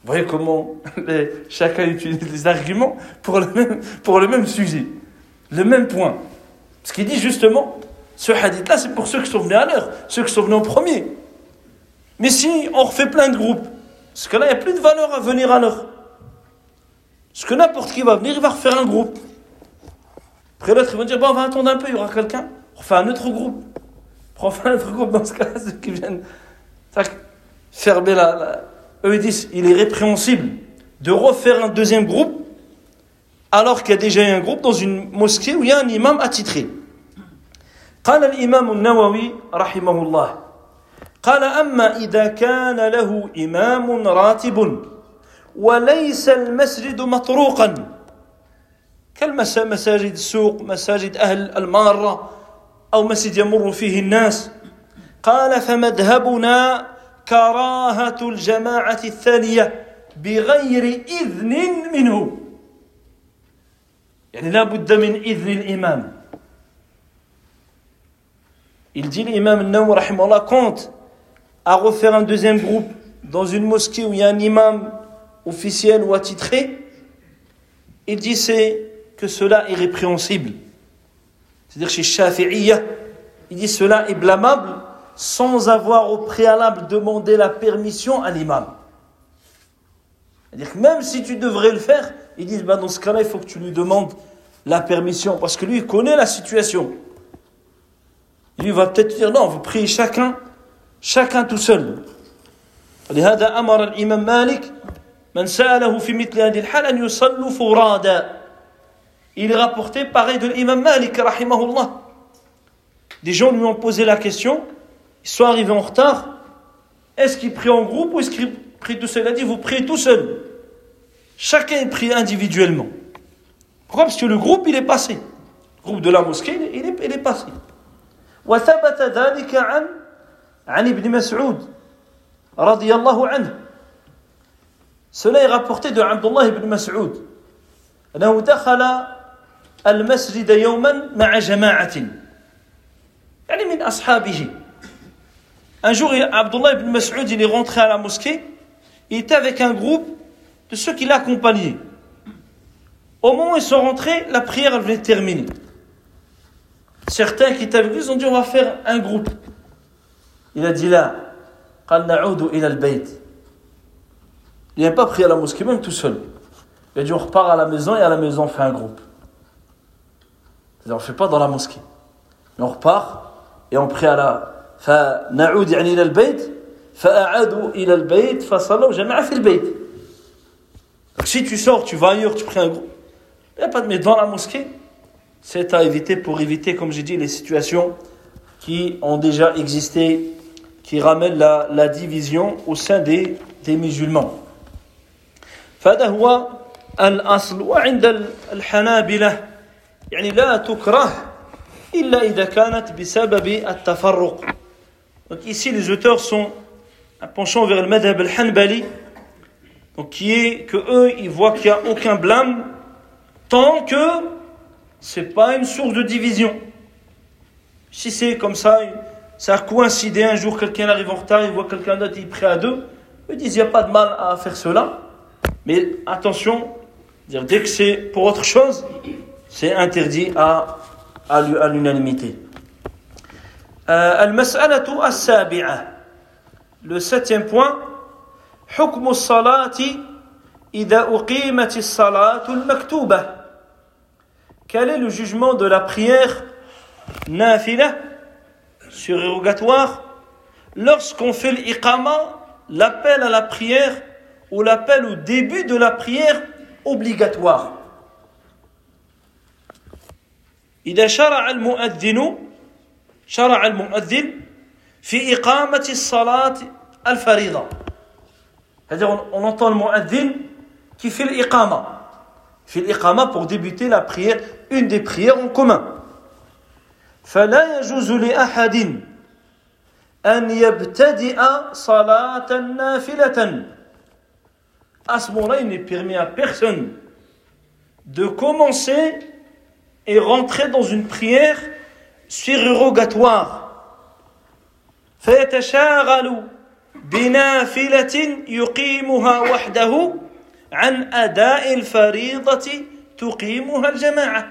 S1: Vous voyez comment chacun utilise les arguments pour le, même, sujet, le même point. Ce qu'il dit justement, ce hadith-là, c'est pour ceux qui sont venus à l'heure, ceux qui sont venus en premier. Mais si on refait plein de groupes, ce que là, il n'y a plus de valeur à venir à l'heure. Parce que n'importe qui va venir, il va refaire un groupe. Après l'autre, il va dire, bon, on va attendre un peu, il y aura quelqu'un. On refait un autre groupe. On refait un autre groupe dans ce cas-là, ceux qui viennent fermer la, Eux, ils disent, il est répréhensible de refaire un deuxième groupe alors qu'il y a déjà un groupe dans une mosquée où il y a un imam attitré. قال الإمام النووي رحمه الله قال أما إذا كان له إمام راتب وليس المسجد مطروقا كالمساجد السوق مساجد أهل المارة أو مسجد يمر فيه الناس قال فمذهبنا كراهة الجماعة الثانية بغير إذن منه يعني لا بد من إذن الإمام Il dit l'imam Nawawi rahimahullah compte à refaire un deuxième groupe dans une mosquée où il y a un imam officiel ou attitré. Il dit c'est que cela est répréhensible. C'est-à-dire chez Shafi'iyya, il dit cela est blâmable sans avoir au préalable demandé la permission à l'imam. C'est-à-dire que même si tu devrais le faire, ils disent bah dans ce cas-là, il faut que tu lui demandes la permission parce que lui, il connaît la situation. Lui va peut-être dire non, vous priez chacun, chacun tout seul. لهذا أمر الإمام مالك من سأله في مثل هذه الحال أن يصلوا فرادا Il est rapporté pareil de l'imam Malik, rahimahullah. Des gens lui ont posé la question, ils sont arrivés en retard. Est-ce qu'ils prient en groupe ou est-ce qu'ils prient tout seul Il a dit, vous priez tout seul. Chacun est prié individuellement. Pourquoi Parce que le groupe, il est passé. Le groupe de la mosquée, il est, il est passé. وثبت ذلك عن عن ابن مسعود رضي الله عنه cela est rapporté de Abdullah ibn Mas'ud أنه دخل المسجد يوما مع جماعة يعني من أصحابه Un jour, Abdullah ibn Mas'ud, il est rentré à la mosquée, il était avec un groupe de ceux qui l'accompagnaient. Au moment où ils sont rentrés, la prière venait de terminer. Certains qui étaient avec lui, ont dit on va faire un groupe. Il a dit là, il n'a pas pris à la mosquée, même tout seul. Il a dit on repart à la maison et à la maison on fait un groupe. C'est-à-dire on ne fait pas dans la mosquée. Mais on repart et on prie à la. فنعود يعني إلى البيت فأعادوا إلى البيت فصلوا جماعة في البيت. Donc si tu sors, tu vas ailleurs, tu pries un groupe. Il n'y a pas de mais dans la mosquée c'est à éviter pour éviter, comme j'ai dit, les situations qui ont déjà existé, qui ramènent la, la division au sein des, des musulmans. فهذا هو الأصل وعند الحنابلة يعني لا تكره إلا إذا كانت بسبب التفرق Donc ici les auteurs sont un penchant vers le madhab al-hanbali donc qui est que eux ils voient qu'il n'y a aucun blâme tant que c'est pas une source de division. Si c'est comme ça, ça a coïncidé un jour, quelqu'un arrive en retard, il voit quelqu'un d'autre, il prie à deux, ils disent il n'y a pas de mal à faire cela. Mais attention, dire, dès que c'est pour autre chose, c'est interdit à, à, l'unanimité. المسألة السابعة le septième point حكم الصلاة إذا أقيمت الصلاة المكتوبة quel est le jugement de la prière nafila, surérogatoire, lorsqu'on fait l'iqama, l'appel à la prière ou l'appel au début de la prière obligatoire إذا شرع المؤذن شرع المؤذن في إقامة الصلاة الفريضة c'est-à-dire on, entend mu'adhin qui fait l'iqama fait l'iqama pour débuter la prière, une des prières en commun. فلا يجوز لأحد أن يبتدئ صلاة نافلة À ce moment-là, il n'est permis à personne de commencer et rentrer dans une prière surrogatoire. فيتشاغل بنافلة يقيمها وحده عن أداء الفريضة تقيمها الجماعة.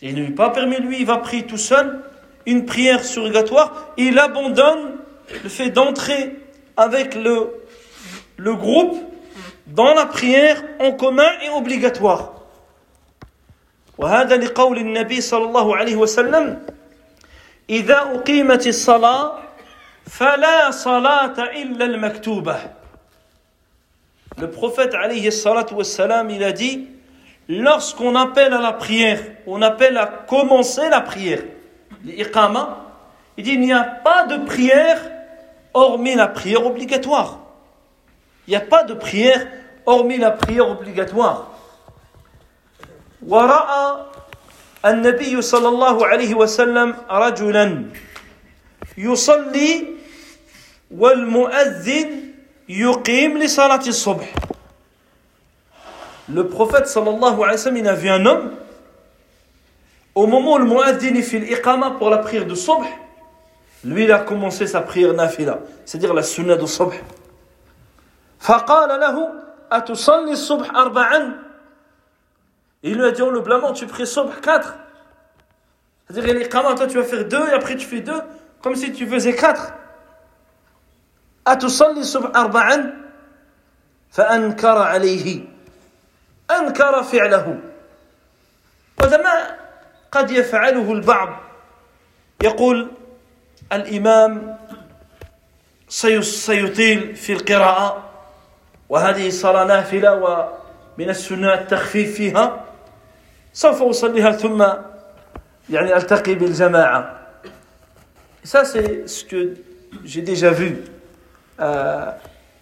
S1: Il ne lui pas permis, lui, il va prier tout seul, une prière surrogatoire, il abandonne le fait d'entrer avec le, le groupe dans la prière en commun et obligatoire. وهذا لقول النبي صلى الله عليه وسلم إذا أقيمت الصلاة فلا صلاة إلا المكتوبة Le prophète alayhi salatu wassalam, il a dit lorsqu'on appelle à la prière, on appelle à commencer la prière, l'iqama, il dit il n'y a pas de prière hormis la prière obligatoire. Il n'y a pas de prière hormis la prière obligatoire. ورأى النبي صلى الله عليه وسلم رجلا يصلي والمؤذن يقيم لصلاة الصبح Le prophète sallallahu alayhi wa sallam, il a vu un homme au moment où le muaddin fait l'iqama pour la prière de subh, lui il a commencé sa prière nafila, c'est-à-dire la sunna de subh. فقال له أتصلي الصبح أربعا il lui a dit en le blâmant, tu pries sobre 4. C'est-à-dire, l'iqama, toi tu vas faire 2 et après tu fais 2, comme si tu faisais 4. أتصلي الصبح أربعا فأنكر عليه أنكر فعله وهذا ما قد يفعله البعض يقول الإمام سيطيل في القراءة وهذه صلاة نافلة ومن السنة التخفيف فيها سوف أصليها ثم يعني ألتقي بالجماعة ça c'est ce que j'ai déjà vu euh,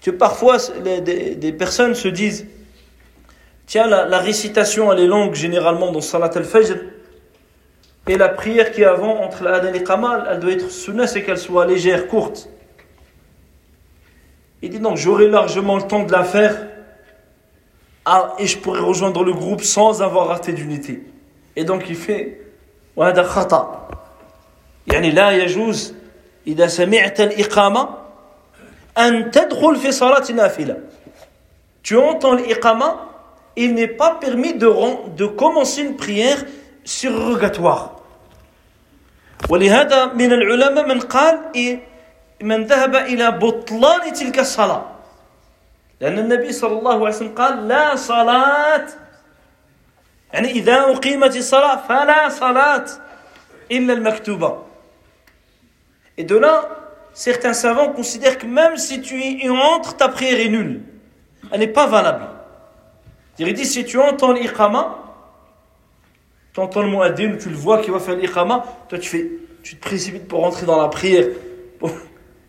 S1: que parfois les, des, des, personnes se disent tiens la, la, récitation elle est longue généralement dans Salat al-Fajr et la prière qui est avant entre la et l'Iqama elle doit être sunna c'est qu'elle soit légère, courte il dit non j'aurai largement le temps de la faire ah, et je pourrais rejoindre le groupe sans avoir raté d'unité. Et donc il fait وهذا خطأ يعني لا يجوز إذا سمعت الإقامة أن تدخل في صلاة نافلة Tu entends l'iqama, il n'est pas permis de, de commencer une prière surrogatoire. ولهذا من العلماء من قال من ذهب إلى بطلان تلك الصلاة لأن النبي صلى الله عليه وسلم قال لا صلاة يعني إذا أقيمت الصلاة فلا صلاة إلا المكتوبة Et de là, certains savants considèrent que même si tu y entres, ta prière est nulle. Elle n'est pas valable. Il dit si tu entends l'iqama, tu entends le mot adin, tu le vois qui va faire l'iqama, toi tu, fais, tu te précipites pour rentrer dans la prière.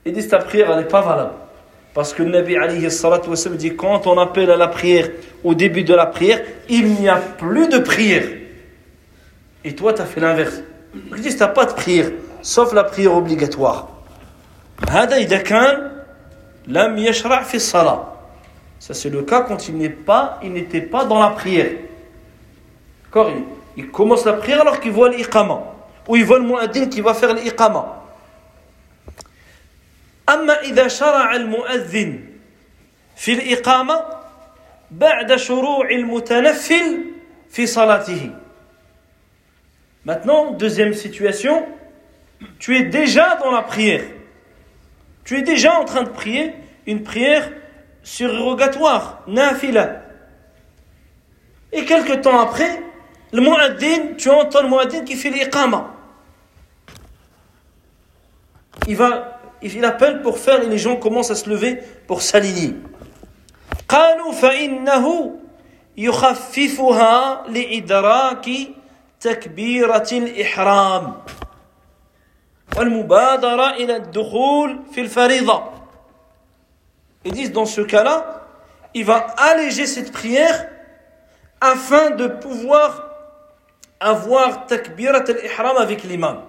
S1: Il dit ta prière, elle n'est pas valable. Parce que le Nabi alayhi dit quand on appelle à la prière au début de la prière, il n'y a plus de prière. Et toi, tu as fait l'inverse. Il dit tu n'as pas de prière, sauf la prière obligatoire. Ça, c'est le cas quand il n'est pas, il n'était pas dans la prière. D'accord il, il, commence la prière alors qu'il voit l'iqama. Ou il voit le muaddin qui va faire l'iqama. أما إذا شرع المؤذن في الإقامة بعد شروع المتنفل في صلاته Maintenant, deuxième situation, tu es déjà dans la prière. Tu es déjà en train de prier une prière surrogatoire, nafila. Et quelque temps après, le muaddin, tu entends le muaddin qui fait l'iqama. Il va il appelle pour faire et les gens commencent à se lever pour s'aligner. قالوا فإنه يخففها لإدراك تكبيرة الإحرام والمبادرة إلى الدخول في الفريضة. Ils disent dans ce cas-là, il va alléger cette prière afin de pouvoir avoir takbirat al-ihram avec l'imam.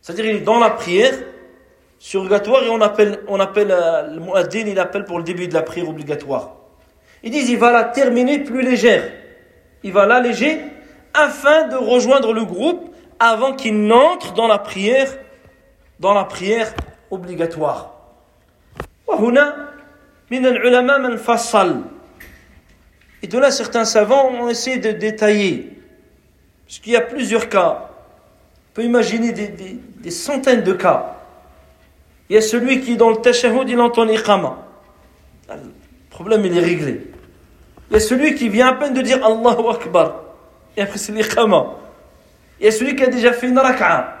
S1: C'est-à-dire il est dans la prière, surrogatoire et on appelle, on appelle euh, le muaddin, il appelle pour le début de la prière obligatoire. Ils disent il va la terminer plus légère. Il va l'alléger afin de rejoindre le groupe avant qu'il n'entre dans la prière, dans la prière obligatoire. Et de là, certains savants ont essayé de détailler, puisqu'il y a plusieurs cas. On peut imaginer des, des, centaines de cas. Il y a celui qui, dans le tashahhud, il entend l'iqama. Le problème, il est réglé. Il y a celui qui vient à peine de dire Allahu Akbar. Et après, c'est l'iqama. Il y a celui qui a déjà fait une raka'a.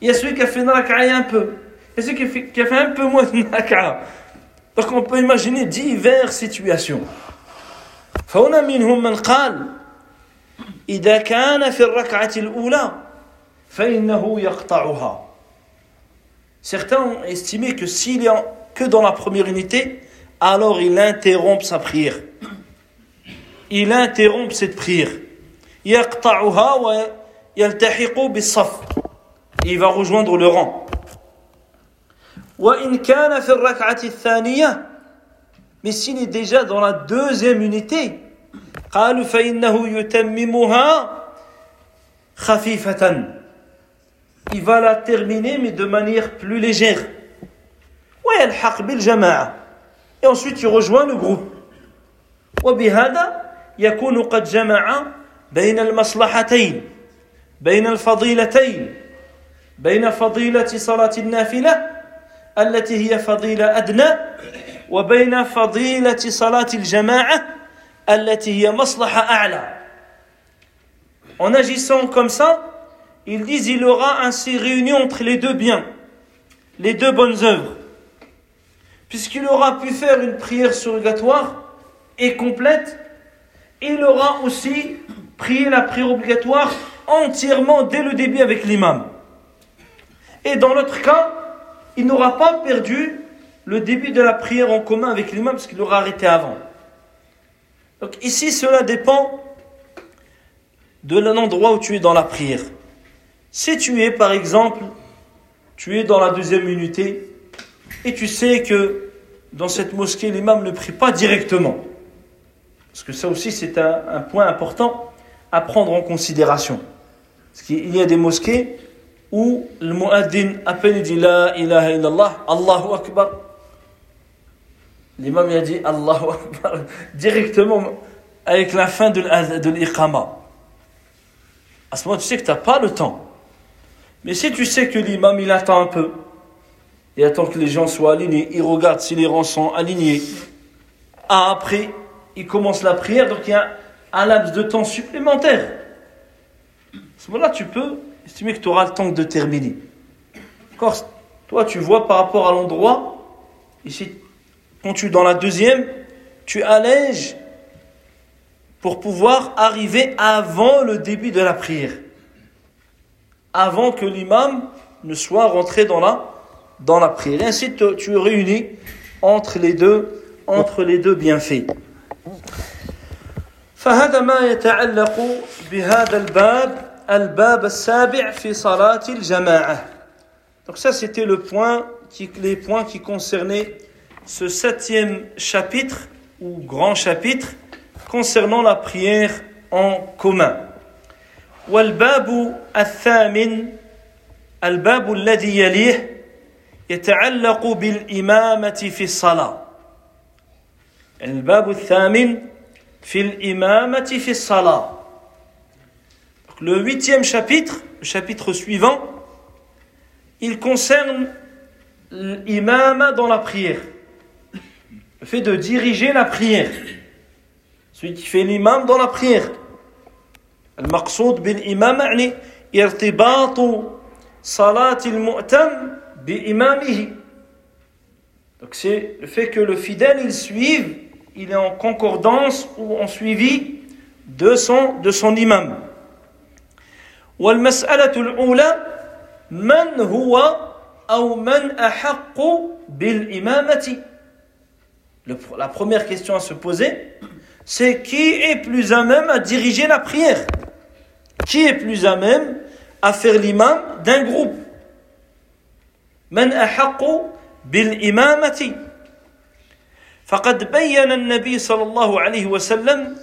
S1: Il y a celui qui a fait une raka'a un peu. Il y a celui qui a fait, qui a fait un peu moins de raka'a. Donc on peut imaginer diverses situations. فهنا منهم من قال إذا كان في الركعة الأولى فإنه يقطعها Certains ont estimé que s'il est que dans la première unité, alors il interrompt sa prière. Il interrompt cette prière. يقطعها ويلتحق بالصف. Il va rejoindre le rang. وإن كان في الركعة الثانية mais s'il est déjà dans la deuxième unité قالوا فإنه يتممها خفيفة il va la terminer mais de manière plus légère ويلحق بالجماعة et ensuite il rejoint le groupe وبهذا يكون قد جمع بين المصلحتين بين الفضيلتين بين فضيلة صلاة النافلة التي هي فضيلة أدنى وبين فضيلة صلاة الجماعة التي هي مصلحة أعلى En agissant comme ça, ils disent il aura ainsi réuni entre les deux biens, les deux bonnes œuvres. Puisqu'il aura pu faire une prière surrogatoire et complète, il aura aussi prié la prière obligatoire entièrement dès le début avec l'imam. Et dans l'autre cas, il n'aura pas perdu le début de la prière en commun avec l'imam parce qu'il aura arrêté avant. Donc ici, cela dépend de l'endroit où tu es dans la prière. Si tu es, par exemple, tu es dans la deuxième unité et tu sais que dans cette mosquée, l'imam ne prie pas directement. Parce que ça aussi, c'est un, point important à prendre en considération. Parce qu'il y a des mosquées où le muaddin à peine dit La ilaha illallah, Allahu Akbar. L'imam a dit Allahu Akbar directement avec la fin de l'iqama. À ce moment, tu sais que tu n'as pas le temps. Mais si tu sais que l'imam il attend un peu, il attend que les gens soient alignés, il regarde si les rangs sont alignés. Ah, après, il commence la prière, donc il y a un laps de temps supplémentaire. À ce moment-là, tu peux estimer que tu auras le temps de terminer. Toi, tu vois par rapport à l'endroit, ici, quand tu es dans la deuxième, tu allèges pour pouvoir arriver avant le début de la prière Avant que l'imam ne soit rentré dans la, dans la prière. Et ainsi, tu es réuni entre les deux, entre les deux bienfaits. فهذا ما يتعلق بهذا الباب al-bab al-sabi' fi salat al-jama'a. Donc ça c'était le point qui, les points qui concernaient ce septième chapitre ou grand chapitre concernant la prière en commun. والباب الثامن الباب الذي يليه يتعلق بالإمامة في الصلاة الباب الثامن في الإمامة في الصلاة Le huitième chapitre, le chapitre suivant, il concerne l'imam dans la prière. Le fait de diriger la prière. Celui qui fait l'imam dans la prière. المقصود بالإمام يعني ارتباط صلاة المؤتم بإمامه. Donc c'est le fait que le fidèle il suive, il est en concordance ou en suivi de son, de son imam. والمسألة الأولى من هو أو من أحق بالإمامة La première question à se poser, c'est qui est plus à même à diriger la prière Qui est plus à même à faire l'imam d'un groupe من أحق بالإمامة فقد بين النبي صلى الله عليه وسلم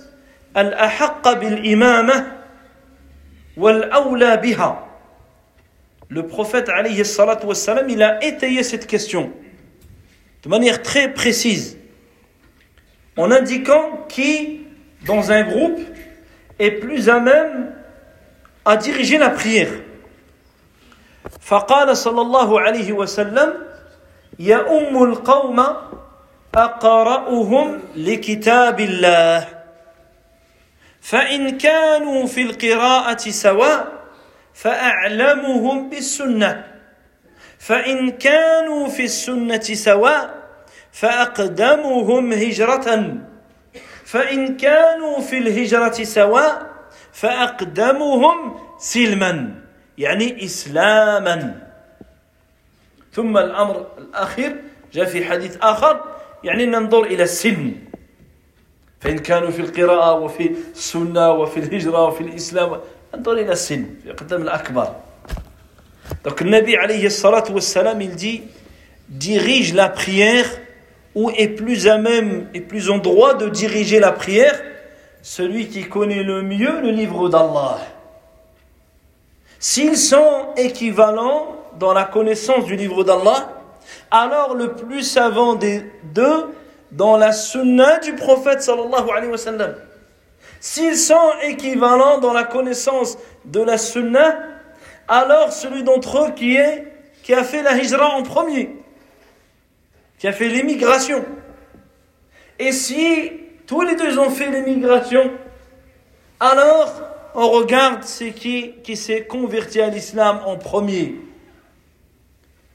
S1: الأحق بالإمامة والأولى بها le prophète alayhi salatu wassalam, il a étayé cette question de manière très précise en indiquant qui dans un groupe est plus à même à diriger la prière. فقال صلى الله عليه وسلم يا أم القوم أقرأهم لكتاب الله فإن كانوا في القراءة سواء فأعلمهم بالسنة فإن كانوا في السنة سواء فأقدمهم هجرة فإن كانوا في الهجرة سواء فأقدمهم سلما يعني إسلاما. ثم الأمر الأخير جاء في حديث آخر يعني ننظر إلى السن. فإن كانوا في القراءة وفي السنة وفي الهجرة وفي الإسلام انظر إلى السن يقدم الأكبر. Donc Nabi alayhi salatu wassalam, il dit dirige la prière ou est plus à même et plus en droit de diriger la prière celui qui connaît le mieux le livre d'Allah. S'ils sont équivalents dans la connaissance du livre d'Allah, alors le plus savant des deux dans la sunna du prophète sallallahu alayhi wa sallam. S'ils sont équivalents dans la connaissance de la sunna, alors celui d'entre eux qui est qui a fait la hijra en premier, qui a fait l'immigration. Et si tous les deux ont fait l'immigration, alors on regarde c'est qui qui s'est converti à l'islam en premier.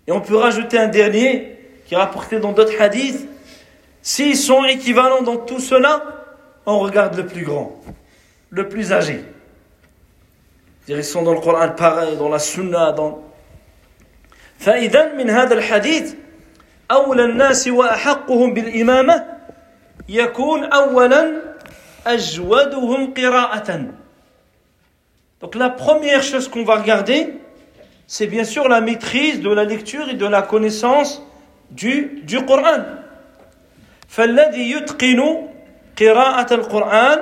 S1: Et on peut rajouter un dernier qui est rapporté dans d'autres hadiths. S'ils sont équivalents dans tout cela, on regarde le plus grand, le plus âgé. Ils sont dans le Coran pareil, dans la Sunna, dans... فإذا من هذا الحديث أولى الناس وأحقهم بالإمامة يكون أولا أجودهم قراءة Donc la première chose qu'on va regarder, c'est bien sûr la maîtrise de la lecture et de la connaissance du, du Coran. فالذي يتقن قراءة القرآن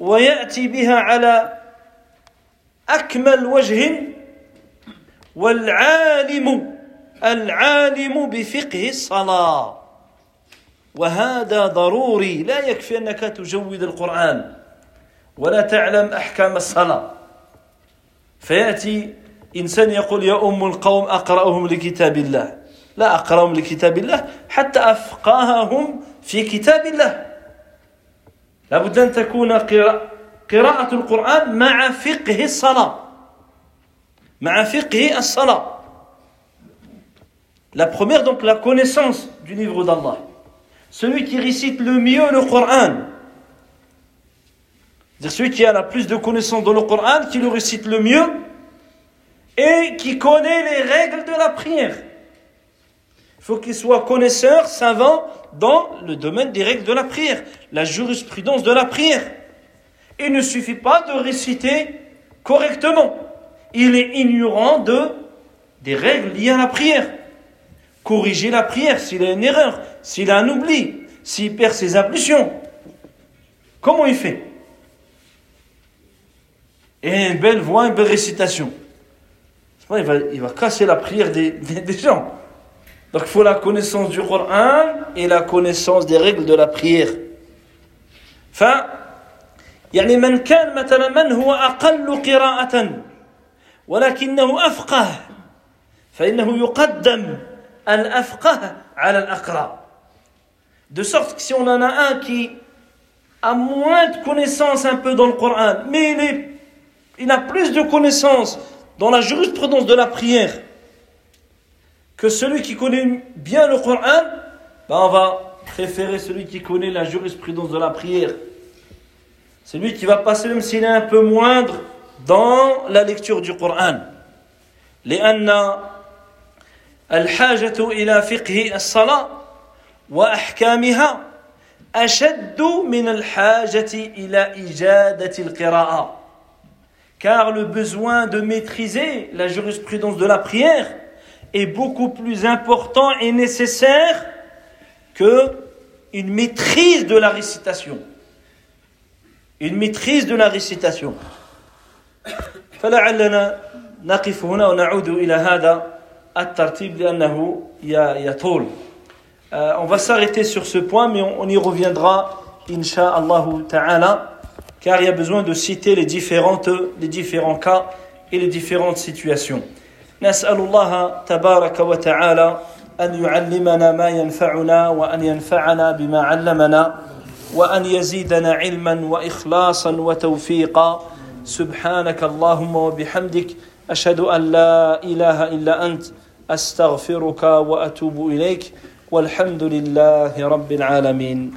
S1: ويأتي بها على أكمل وجه والعالم العالم بفقه الصلاة وهذا ضروري لا يكفي أنك تجود القرآن ولا تعلم أحكام الصلاة. فيأتي إنسان يقول يا أم القوم أقرأهم لكتاب الله. لا أقرأهم لكتاب الله حتى أفقاههم في كتاب الله. لابد أن تكون قراءة القرآن مع فقه الصلاة. مع فقه الصلاة. La première, donc, la connaissance du livre d'Allah. Celui qui récite le mieux le Coran. C'est celui qui a la plus de connaissances dans le Coran, qui le récite le mieux et qui connaît les règles de la prière. Il faut qu'il soit connaisseur, savant dans le domaine des règles de la prière, la jurisprudence de la prière. Il ne suffit pas de réciter correctement. Il est ignorant de, des règles liées à la prière Corriger la prière s'il a une erreur, s'il a un oubli, s'il perd ses impulsions. Comment il fait Et une belle voix, une belle récitation. Il va, il va casser la prière des, des, des gens. Donc il faut la connaissance du Coran et la connaissance des règles de la prière. Enfin, يعني من كان مثلا من هو أقل قراءة ولكنه أفقه فإنه يقدم الأفقه على الأقرأ de sorte que si on en a un qui a moins de connaissances un peu dans le Coran, mais il, est, il a plus de connaissances dans la jurisprudence de la prière que celui qui connaît bien le Coran, ben on va préférer celui qui connaît la jurisprudence de la prière. Celui qui va passer, même s'il est un peu moindre, dans la lecture du Coran. Les anna الحاجة إلى فقه الصلاة وأحكامها أشد من الحاجة إلى إجادة القراءة. Car le besoin de maîtriser la jurisprudence de la prière est beaucoup plus important et nécessaire que une maîtrise de la récitation. Une maîtrise de la récitation. فلعلنا نقف هنا ونعود إلى هذا الترتيب لأنه يطول on va s'arrêter sur ce point mais on, on y reviendra insha'Allah ta'ala car il y a besoin de citer les différentes les différents cas et les différentes situations نسأل الله تبارك وتعالى أن يعلمنا ما ينفعنا وأن ينفعنا بما علمنا وأن يزيدنا علما وإخلاصا وتوفيقا سبحانك اللهم وبحمدك أشهد أن لا إله إلا أنت أستغفرك وأتوب إليك والحمد لله رب العالمين.